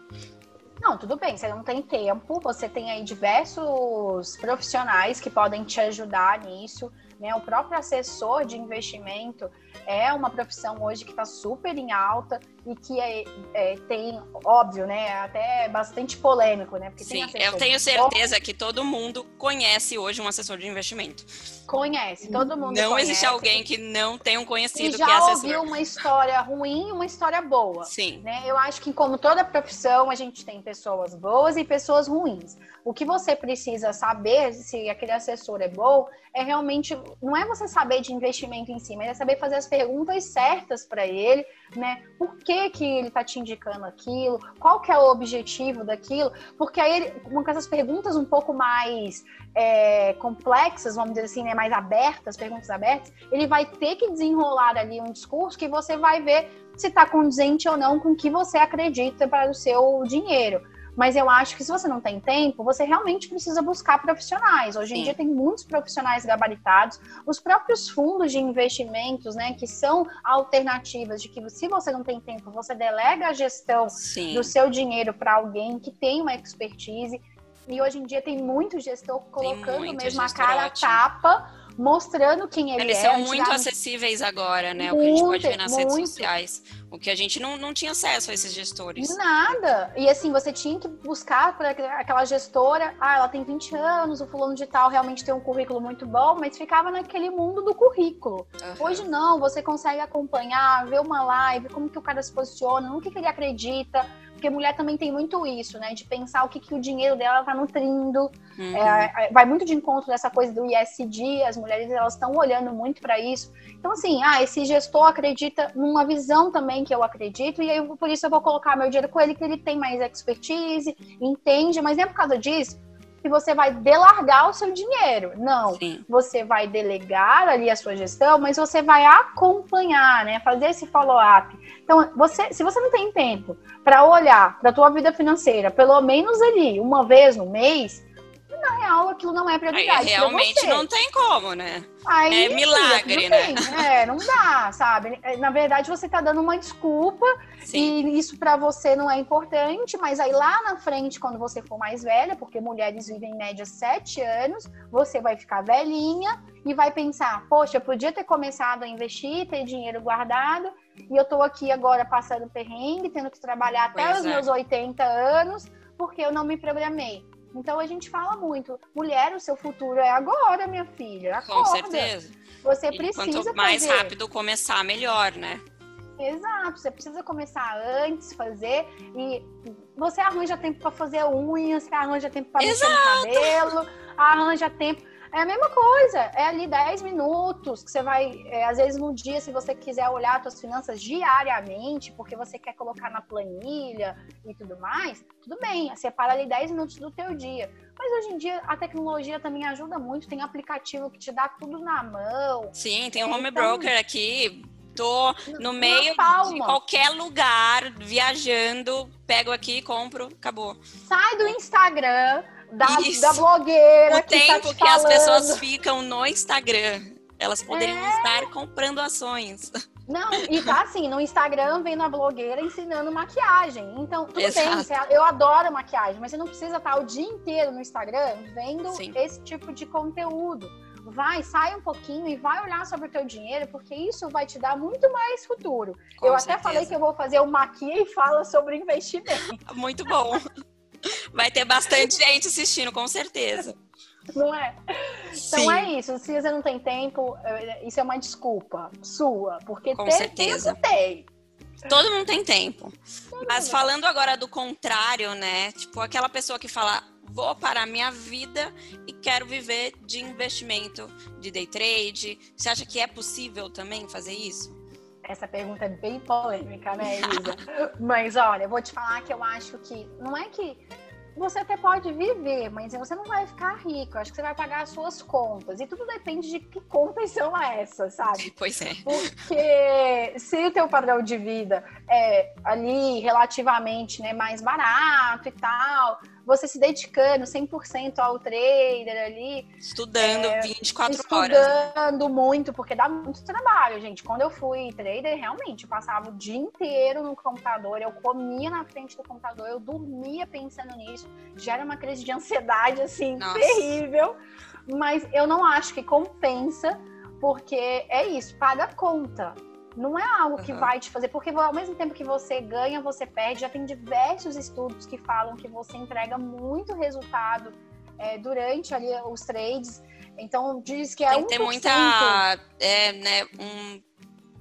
[SPEAKER 3] Não, tudo bem, você não tem tempo, você tem aí diversos profissionais que podem te ajudar nisso, né? O próprio assessor de investimento é uma profissão hoje que está super em alta e que é, é, tem, óbvio, né, até bastante polêmico, né?
[SPEAKER 2] Porque Sim, eu tenho certeza que todo mundo conhece hoje um assessor de investimento.
[SPEAKER 3] Conhece, todo mundo
[SPEAKER 2] Não
[SPEAKER 3] conhece.
[SPEAKER 2] existe alguém que não tenha um conhecido
[SPEAKER 3] já
[SPEAKER 2] que é assessor.
[SPEAKER 3] ouviu uma história ruim e uma história boa.
[SPEAKER 2] Sim.
[SPEAKER 3] Né? Eu acho que como toda profissão, a gente tem pessoas boas e pessoas ruins. O que você precisa saber se aquele assessor é bom é realmente não é você saber de investimento em si, mas é saber fazer as perguntas certas para ele, né? Por que, que ele está te indicando aquilo? Qual que é o objetivo daquilo? Porque aí, ele, com essas perguntas um pouco mais é, complexas, vamos dizer assim, né, mais abertas, perguntas abertas, ele vai ter que desenrolar ali um discurso que você vai ver se está condizente ou não com o que você acredita para o seu dinheiro. Mas eu acho que se você não tem tempo, você realmente precisa buscar profissionais. Hoje em Sim. dia tem muitos profissionais gabaritados, os próprios fundos de investimentos, né, que são alternativas de que se você não tem tempo, você delega a gestão Sim. do seu dinheiro para alguém que tem uma expertise. E hoje em dia tem muito gestor colocando muito mesmo a cara a tapa mostrando quem ele
[SPEAKER 2] Eles
[SPEAKER 3] é.
[SPEAKER 2] Eles são muito acessíveis agora, né? Muito, o que a gente pode ver nas muito. redes sociais. O que a gente não, não tinha acesso a esses gestores.
[SPEAKER 3] Nada. E assim, você tinha que buscar por aquela gestora. Ah, ela tem 20 anos, o fulano de tal realmente tem um currículo muito bom, mas ficava naquele mundo do currículo. Uhum. Hoje não, você consegue acompanhar, ver uma live, como que o cara se posiciona, no que, que ele acredita porque mulher também tem muito isso, né? De pensar o que, que o dinheiro dela tá nutrindo. Uhum. É, vai muito de encontro dessa coisa do ISD, as mulheres elas estão olhando muito para isso. Então, assim, ah, esse gestor acredita numa visão também que eu acredito, e aí por isso eu vou colocar meu dinheiro com ele, que ele tem mais expertise, entende, mas nem é por causa disso que você vai delargar o seu dinheiro. Não. Sim. Você vai delegar ali a sua gestão, mas você vai acompanhar, né? Fazer esse follow-up. Então, você, se você não tem tempo para olhar para a tua vida financeira, pelo menos ali uma vez no mês, na real aquilo não é prioridade.
[SPEAKER 2] Aí, realmente não tem como, né?
[SPEAKER 3] Aí,
[SPEAKER 2] é milagre, né?
[SPEAKER 3] É, não dá, sabe? Na verdade, você tá dando uma desculpa Sim. e isso para você não é importante, mas aí lá na frente, quando você for mais velha, porque mulheres vivem em média sete anos, você vai ficar velhinha e vai pensar, poxa, eu podia ter começado a investir, ter dinheiro guardado, e eu tô aqui agora passando perrengue, tendo que trabalhar até pois os é. meus 80 anos, porque eu não me programei. Então a gente fala muito, mulher, o seu futuro é agora, minha filha. Acorda.
[SPEAKER 2] Com certeza.
[SPEAKER 3] Você e precisa
[SPEAKER 2] quanto mais fazer. rápido começar, melhor, né?
[SPEAKER 3] Exato, você precisa começar antes, fazer e você arranja tempo para fazer unhas, você arranja tempo para mexer no cabelo, arranja tempo é a mesma coisa, é ali 10 minutos que você vai, é, às vezes no dia, se você quiser olhar suas finanças diariamente, porque você quer colocar na planilha e tudo mais, tudo bem, separa ali 10 minutos do teu dia. Mas hoje em dia a tecnologia também ajuda muito, tem aplicativo que te dá tudo na mão.
[SPEAKER 2] Sim, tem um home então, broker aqui, tô no meio de qualquer lugar, viajando, pego aqui, compro, acabou.
[SPEAKER 3] Sai do Instagram, da, da blogueira.
[SPEAKER 2] O que tá tempo
[SPEAKER 3] tá
[SPEAKER 2] que falando. as pessoas ficam no Instagram. Elas poderiam é... estar comprando ações.
[SPEAKER 3] Não, e tá assim, no Instagram vendo a blogueira ensinando maquiagem. Então, tudo Exato. bem, eu adoro maquiagem, mas você não precisa estar o dia inteiro no Instagram vendo Sim. esse tipo de conteúdo. Vai, sai um pouquinho e vai olhar sobre o teu dinheiro, porque isso vai te dar muito mais futuro. Com eu certeza. até falei que eu vou fazer o maquia e fala sobre investimento.
[SPEAKER 2] Muito bom. Vai ter bastante gente assistindo, com certeza.
[SPEAKER 3] Não é? Então Sim. é isso. Se você não tem tempo, é, isso é uma desculpa sua. Porque
[SPEAKER 2] com certeza.
[SPEAKER 3] tem.
[SPEAKER 2] Todo mundo tem tempo. Mas falando agora do contrário, né? Tipo, aquela pessoa que fala, vou parar minha vida e quero viver de investimento, de day trade. Você acha que é possível também fazer isso?
[SPEAKER 3] Essa pergunta é bem polêmica, né, Elisa? mas olha, eu vou te falar que eu acho que não é que você até pode viver, mas você não vai ficar rico. Eu acho que você vai pagar as suas contas. E tudo depende de que contas são essas, sabe?
[SPEAKER 2] Pois é.
[SPEAKER 3] Porque se o teu padrão de vida é ali relativamente né, mais barato e tal, você se dedicando 100% ao trader ali.
[SPEAKER 2] Estudando é, 24
[SPEAKER 3] estudando
[SPEAKER 2] horas.
[SPEAKER 3] Estudando muito, porque dá muito trabalho, gente. Quando eu fui trader, realmente, eu passava o dia inteiro no computador, eu comia na frente do computador, eu dormia pensando nisso. Gera uma crise de ansiedade, assim, Nossa. terrível. Mas eu não acho que compensa, porque é isso, paga a conta. Não é algo que uhum. vai te fazer, porque ao mesmo tempo que você ganha, você perde. Já tem diversos estudos que falam que você entrega muito resultado é, durante ali os trades. Então diz que é
[SPEAKER 2] tem
[SPEAKER 3] que
[SPEAKER 2] ter muita, é, né, um,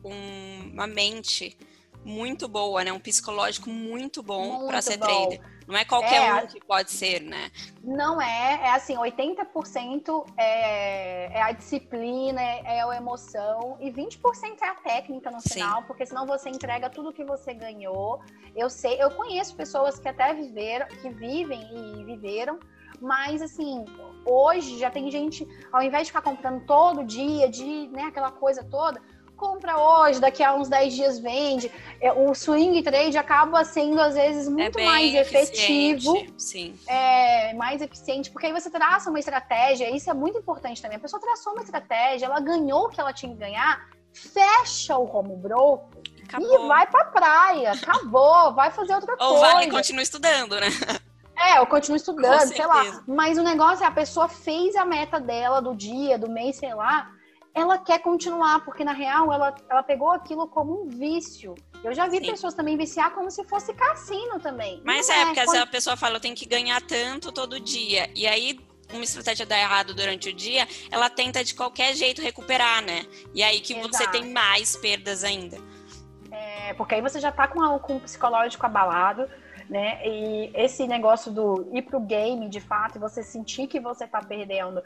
[SPEAKER 2] um, uma mente muito boa, né? Um psicológico muito bom para ser bom. trader. Não é qualquer é, um que pode ser, né?
[SPEAKER 3] Não é, é assim, 80% é, é a disciplina, é, a emoção e 20% é a técnica no Sim. final, porque senão você entrega tudo que você ganhou. Eu sei, eu conheço pessoas que até viveram, que vivem e viveram, mas assim, hoje já tem gente, ao invés de ficar comprando todo dia, de, né, aquela coisa toda, compra hoje, daqui a uns 10 dias vende. É, o swing trade acaba sendo, às vezes, muito é mais efetivo.
[SPEAKER 2] Sim.
[SPEAKER 3] É, mais eficiente, porque aí você traça uma estratégia, isso é muito importante também. A pessoa traçou uma estratégia, ela ganhou o que ela tinha que ganhar, fecha o home broker e vai pra praia. Acabou, vai fazer outra
[SPEAKER 2] Ou
[SPEAKER 3] coisa.
[SPEAKER 2] Ou vai e continua estudando, né?
[SPEAKER 3] É, eu continuo estudando, sei lá. Mas o negócio é a pessoa fez a meta dela do dia, do mês, sei lá, ela quer continuar, porque na real ela, ela pegou aquilo como um vício. Eu já vi Sim. pessoas também viciar como se fosse cassino também.
[SPEAKER 2] Mas Não é, é, porque quando... a pessoa fala, eu tenho que ganhar tanto todo dia. E aí uma estratégia dá errado durante o dia, ela tenta de qualquer jeito recuperar, né? E aí que Exato. você tem mais perdas ainda.
[SPEAKER 3] É, porque aí você já tá com, a, com o psicológico abalado, né? E esse negócio do ir pro game, de fato, e você sentir que você tá perdendo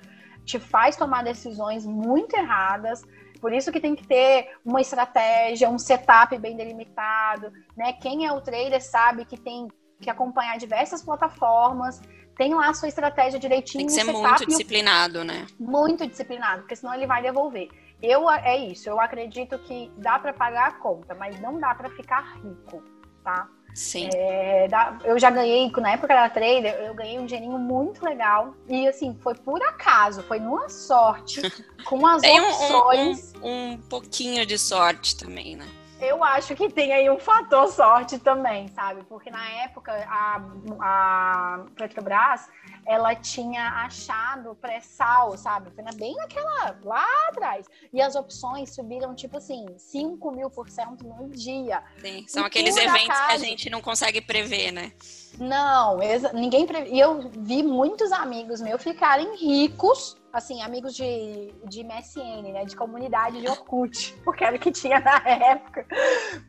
[SPEAKER 3] te faz tomar decisões muito erradas. Por isso que tem que ter uma estratégia, um setup bem delimitado, né? Quem é o trader sabe que tem que acompanhar diversas plataformas, tem lá a sua estratégia direitinho.
[SPEAKER 2] Tem que ser muito disciplinado, né?
[SPEAKER 3] Muito disciplinado, porque senão ele vai devolver. Eu é isso, eu acredito que dá para pagar a conta, mas não dá para ficar rico, tá?
[SPEAKER 2] Sim.
[SPEAKER 3] É, eu já ganhei, na época da trader, eu ganhei um dinheirinho muito legal. E assim, foi por acaso, foi numa sorte. Com as
[SPEAKER 2] Tem
[SPEAKER 3] opções.
[SPEAKER 2] Um, um, um pouquinho de sorte também, né?
[SPEAKER 3] Eu acho que tem aí um fator sorte também, sabe? Porque na época a, a Petrobras ela tinha achado pré-sal, sabe? Foi bem naquela lá atrás. E as opções subiram, tipo assim, 5 mil por cento no dia.
[SPEAKER 2] Sim, são e aqueles eventos acaso, que a gente não consegue prever, né?
[SPEAKER 3] Não, ninguém previ. E eu vi muitos amigos meus ficarem ricos assim, amigos de, de MSN, né? De comunidade de Orkut, porque era o que tinha na época.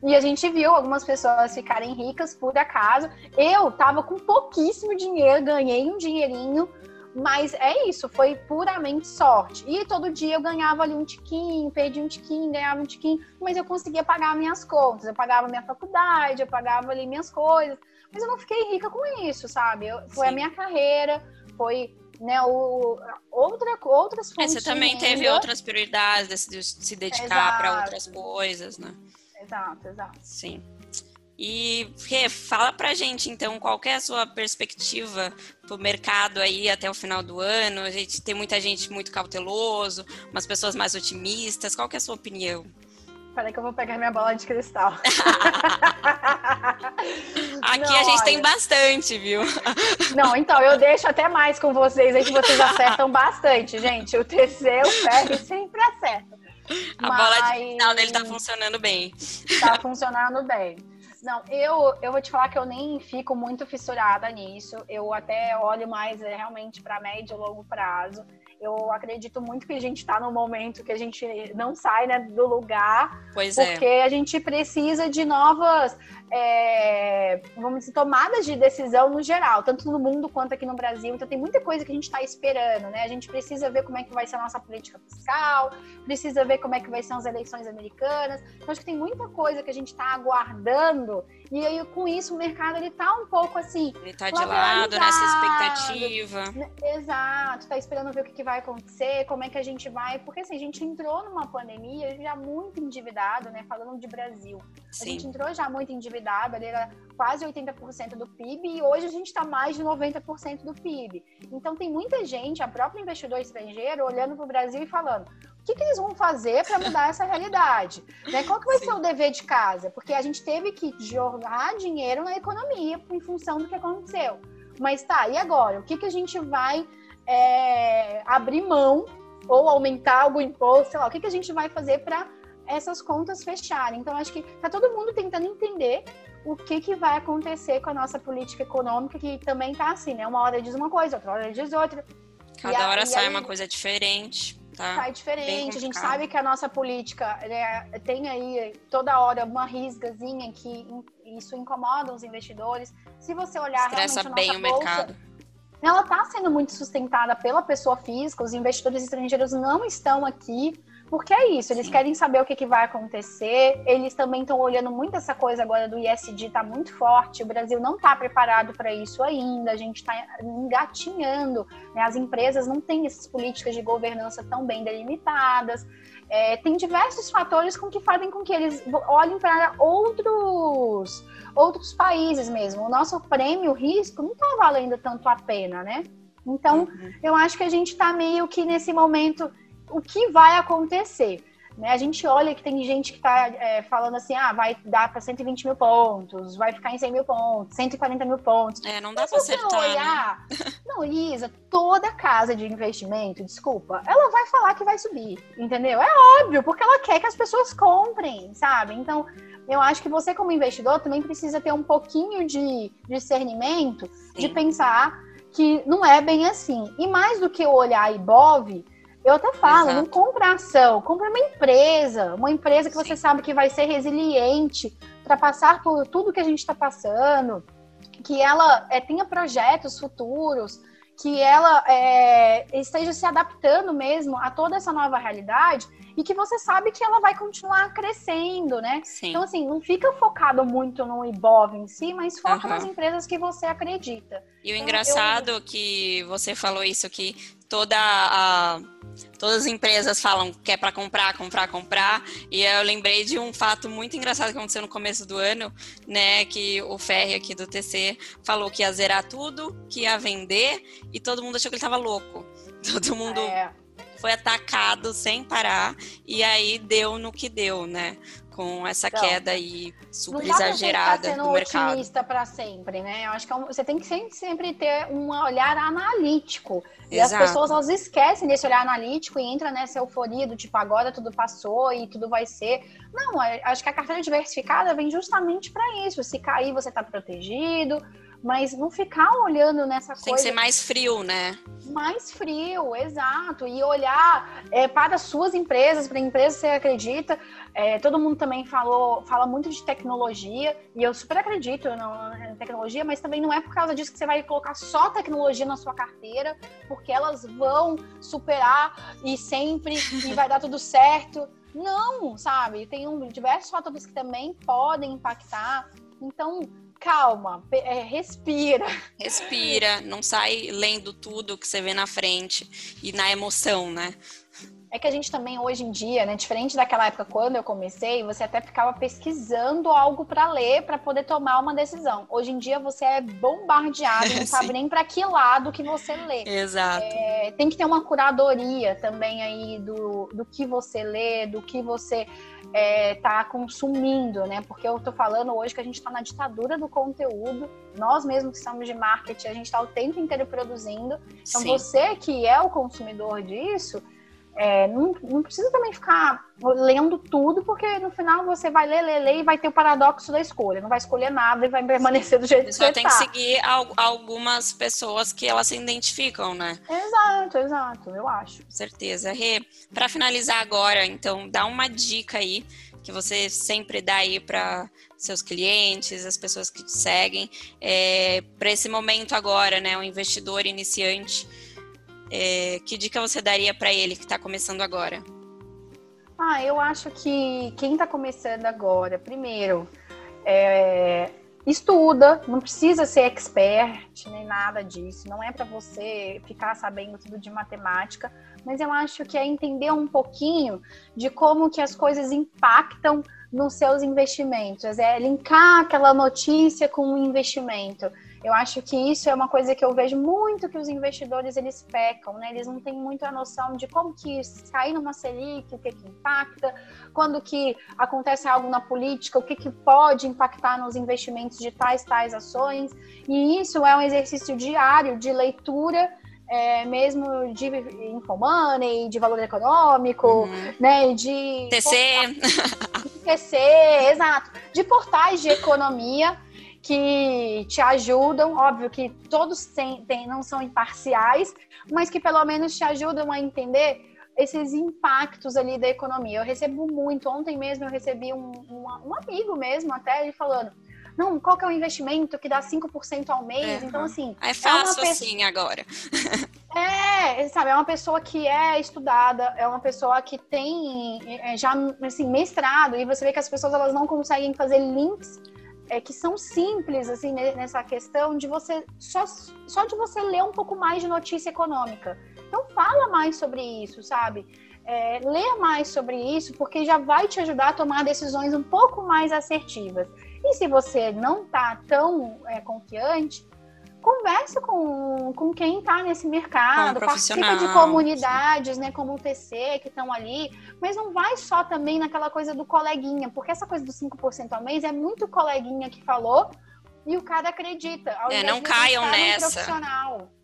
[SPEAKER 3] E a gente viu algumas pessoas ficarem ricas por acaso. Eu tava com pouquíssimo dinheiro, ganhei um dinheirinho, mas é isso, foi puramente sorte. E todo dia eu ganhava ali um tiquinho, perdi um tiquinho, ganhava um tiquinho, mas eu conseguia pagar minhas contas. Eu pagava minha faculdade, eu pagava ali minhas coisas. Mas eu não fiquei rica com isso, sabe? Eu, foi Sim. a minha carreira, foi né, o, outra, outras
[SPEAKER 2] fontes. É, você também teve outras prioridades, decidiu se dedicar para outras coisas, né?
[SPEAKER 3] Exato, exato.
[SPEAKER 2] Sim. E Rê, fala pra gente então qual é a sua perspectiva pro mercado aí até o final do ano. A gente tem muita gente muito cauteloso, umas pessoas mais otimistas. Qual é a sua opinião?
[SPEAKER 3] Peraí que eu vou pegar minha bola de cristal.
[SPEAKER 2] Aqui não, a gente olha... tem bastante, viu?
[SPEAKER 3] Não, então eu deixo até mais com vocês aí que vocês acertam bastante, gente. O TC, o ferro sempre acerta.
[SPEAKER 2] A Mas... bola de cristal dele tá funcionando bem.
[SPEAKER 3] Tá funcionando bem. Não, eu, eu vou te falar que eu nem fico muito fissurada nisso. Eu até olho mais é, realmente para médio e longo prazo. Eu acredito muito que a gente está no momento que a gente não sai né, do lugar.
[SPEAKER 2] Pois
[SPEAKER 3] porque
[SPEAKER 2] é.
[SPEAKER 3] Porque a gente precisa de novas, é, vamos dizer, tomadas de decisão no geral, tanto no mundo quanto aqui no Brasil. Então tem muita coisa que a gente está esperando, né? A gente precisa ver como é que vai ser a nossa política fiscal, precisa ver como é que vai ser as eleições americanas. Então acho que tem muita coisa que a gente está aguardando. E aí, com isso, o mercado ele tá um pouco assim.
[SPEAKER 2] Ele tá de lado nessa expectativa.
[SPEAKER 3] Exato, tá esperando ver o que, que, vai acontecer, como é que a gente vai. Porque assim, a gente entrou numa pandemia já muito endividado, né? Falando de Brasil. Sim. A gente entrou já muito endividado, ali era quase 80% do PIB, e hoje a gente está mais de 90% do PIB. Então tem muita gente, a própria investidor estrangeiro, olhando para o Brasil e falando: que, que eles vão fazer para mudar essa realidade? Né? Qual que vai Sim. ser o dever de casa? Porque a gente teve que jogar dinheiro na economia em função do que aconteceu. Mas tá, e agora? O que, que a gente vai é, abrir mão ou aumentar algum imposto? Sei lá, o que, que a gente vai fazer para essas contas fecharem? Então, acho que tá todo mundo tentando entender o que, que vai acontecer com a nossa política econômica, que também tá assim, né? Uma hora diz uma coisa, outra hora diz outra.
[SPEAKER 2] Cada hora sai aí, uma coisa diferente tá?
[SPEAKER 3] Sai diferente. A gente sabe que a nossa política né, tem aí toda hora uma risgazinha que isso incomoda os investidores. Se você olhar
[SPEAKER 2] Estressa realmente a nossa bem bolsa, o mercado.
[SPEAKER 3] Ela está sendo muito sustentada pela pessoa física, os investidores estrangeiros não estão aqui porque é isso, eles Sim. querem saber o que, que vai acontecer. Eles também estão olhando muito essa coisa agora do ISD, está muito forte. O Brasil não está preparado para isso ainda. A gente está engatinhando. Né? As empresas não têm essas políticas de governança tão bem delimitadas. É, tem diversos fatores com que fazem com que eles olhem para outros outros países mesmo. O nosso prêmio risco não está valendo tanto a pena, né? Então, uhum. eu acho que a gente está meio que nesse momento o que vai acontecer. Né? A gente olha que tem gente que está é, falando assim, ah, vai dar para 120 mil pontos, vai ficar em 100 mil pontos, 140 mil pontos.
[SPEAKER 2] É, não dá para acertar. Né? Olhar,
[SPEAKER 3] né? Não, Isa, toda casa de investimento, desculpa, ela vai falar que vai subir, entendeu? É óbvio, porque ela quer que as pessoas comprem, sabe? Então, eu acho que você, como investidor, também precisa ter um pouquinho de discernimento Sim. de pensar que não é bem assim. E mais do que olhar a Ibov, eu até falo, Exato. não compra ação, compra uma empresa, uma empresa que Sim. você sabe que vai ser resiliente para passar por tudo que a gente está passando, que ela é, tenha projetos futuros, que ela é, esteja se adaptando mesmo a toda essa nova realidade e que você sabe que ela vai continuar crescendo, né? Sim. Então, assim, não fica focado muito no Ibov em si, mas foca uhum. nas empresas que você acredita.
[SPEAKER 2] E o
[SPEAKER 3] então,
[SPEAKER 2] engraçado eu... que você falou isso, que toda a todas as empresas falam que é para comprar, comprar, comprar. E eu lembrei de um fato muito engraçado que aconteceu no começo do ano, né? Que o Ferri aqui do TC falou que ia zerar tudo, que ia vender, e todo mundo achou que ele estava louco. Todo mundo é. foi atacado sem parar, e aí deu no que deu, né? Com essa então, queda aí super não exagerada
[SPEAKER 3] sendo
[SPEAKER 2] do mercado.
[SPEAKER 3] otimista para sempre, né? Eu acho que é você tem que sempre, ter um olhar analítico. E Exato. as pessoas elas esquecem desse olhar analítico e entram nessa euforia do tipo agora tudo passou e tudo vai ser. Não, acho que a carteira diversificada vem justamente para isso. Se cair, você está protegido mas não ficar olhando nessa
[SPEAKER 2] Tem coisa. Tem que ser mais frio, né?
[SPEAKER 3] Mais frio, exato. E olhar é, para suas empresas, para a empresa que você acredita. É, todo mundo também falou, fala muito de tecnologia, e eu super acredito na tecnologia, mas também não é por causa disso que você vai colocar só tecnologia na sua carteira, porque elas vão superar e sempre e vai dar tudo certo. Não, sabe? Tem um, diversos fatores que também podem impactar. Então, calma, é, respira.
[SPEAKER 2] Respira, não sai lendo tudo que você vê na frente e na emoção, né?
[SPEAKER 3] É que a gente também hoje em dia, né, diferente daquela época quando eu comecei, você até ficava pesquisando algo para ler para poder tomar uma decisão. Hoje em dia você é bombardeado, não sabe nem para que lado que você lê.
[SPEAKER 2] Exato.
[SPEAKER 3] É, tem que ter uma curadoria também aí do, do que você lê, do que você é, tá consumindo, né? Porque eu tô falando hoje que a gente está na ditadura do conteúdo. Nós mesmos que somos de marketing, a gente está o tempo inteiro produzindo. Então Sim. você que é o consumidor disso é, não, não, precisa também ficar lendo tudo, porque no final você vai ler, ler, ler e vai ter o paradoxo da escolha. Não vai escolher nada e vai permanecer do jeito que você
[SPEAKER 2] Só tem
[SPEAKER 3] tá.
[SPEAKER 2] que seguir algumas pessoas que elas se identificam, né?
[SPEAKER 3] Exato, exato, eu acho.
[SPEAKER 2] Com certeza. Rê, para finalizar agora, então, dá uma dica aí que você sempre dá aí para seus clientes, as pessoas que te seguem, é, para esse momento agora, né? O investidor iniciante é, que dica você daria para ele que está começando agora?
[SPEAKER 3] Ah, eu acho que quem está começando agora, primeiro, É, estuda, não precisa ser expert nem nada disso, não é para você ficar sabendo tudo de matemática, mas eu acho que é entender um pouquinho de como que as coisas impactam nos seus investimentos, é linkar aquela notícia com o investimento. Eu acho que isso é uma coisa que eu vejo muito que os investidores eles pecam, né? Eles não têm muito a noção de como que cair numa Selic, o que que impacta, quando que acontece algo na política, o que que pode impactar nos investimentos de tais tais ações. E isso é um exercício diário de leitura é, mesmo de Infomoney, de valor econômico, uhum. né, de
[SPEAKER 2] TC,
[SPEAKER 3] TC, exato, de portais de economia que te ajudam, óbvio que todos têm, têm, não são imparciais, mas que pelo menos te ajudam a entender esses impactos ali da economia. Eu recebo muito, ontem mesmo eu recebi um, um, um amigo mesmo, até ele falando, não, qual que é o investimento que dá 5% ao mês? É, então, assim...
[SPEAKER 2] É fácil é assim agora.
[SPEAKER 3] é, sabe, é uma pessoa que é estudada, é uma pessoa que tem é, já, assim, mestrado, e você vê que as pessoas, elas não conseguem fazer links é, que são simples, assim, nessa questão de você, só, só de você ler um pouco mais de notícia econômica. Então, fala mais sobre isso, sabe? É, ler mais sobre isso, porque já vai te ajudar a tomar decisões um pouco mais assertivas. E se você não está tão é, confiante, conversa com, com quem está nesse mercado, um participa de comunidades, sim. né, como o TC, que estão ali, mas não vai só também naquela coisa do coleguinha, porque essa coisa do 5% ao mês é muito coleguinha que falou e o cara acredita.
[SPEAKER 2] É, não caiam nessa.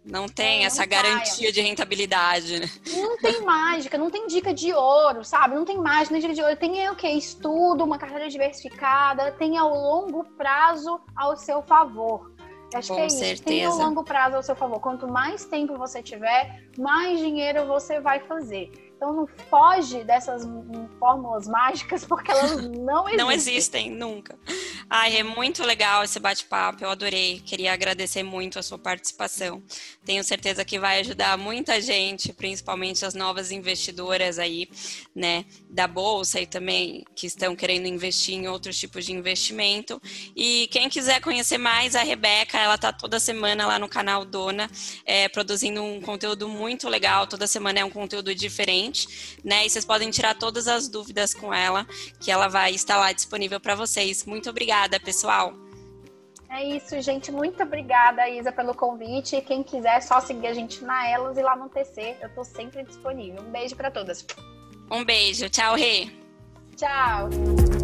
[SPEAKER 2] Não tem é, essa não garantia de rentabilidade, né?
[SPEAKER 3] Não tem mágica, não tem dica de ouro, sabe? Não tem mágica, não tem dica de ouro. Tem o que? Estudo, uma carreira diversificada, tem ao longo prazo ao seu favor. Acho Com que é certeza. isso. Tem o longo prazo ao seu favor. Quanto mais tempo você tiver, mais dinheiro você vai fazer. Então não foge dessas fórmulas mágicas porque elas não existem.
[SPEAKER 2] Não existem nunca. Ai, é muito legal esse bate-papo, eu adorei. Queria agradecer muito a sua participação. Tenho certeza que vai ajudar muita gente, principalmente as novas investidoras aí, né, da bolsa e também que estão querendo investir em outros tipos de investimento. E quem quiser conhecer mais a Rebeca, ela tá toda semana lá no canal Dona, é, produzindo um conteúdo muito legal. Toda semana é um conteúdo diferente né? E vocês podem tirar todas as dúvidas com ela, que ela vai estar lá disponível para vocês. Muito obrigada, pessoal.
[SPEAKER 3] É isso, gente. Muito obrigada, Isa, pelo convite. E quem quiser, é só seguir a gente na Elas e lá no TC. Eu estou sempre disponível. Um beijo para todas.
[SPEAKER 2] Um beijo. Tchau, Rê.
[SPEAKER 3] Tchau.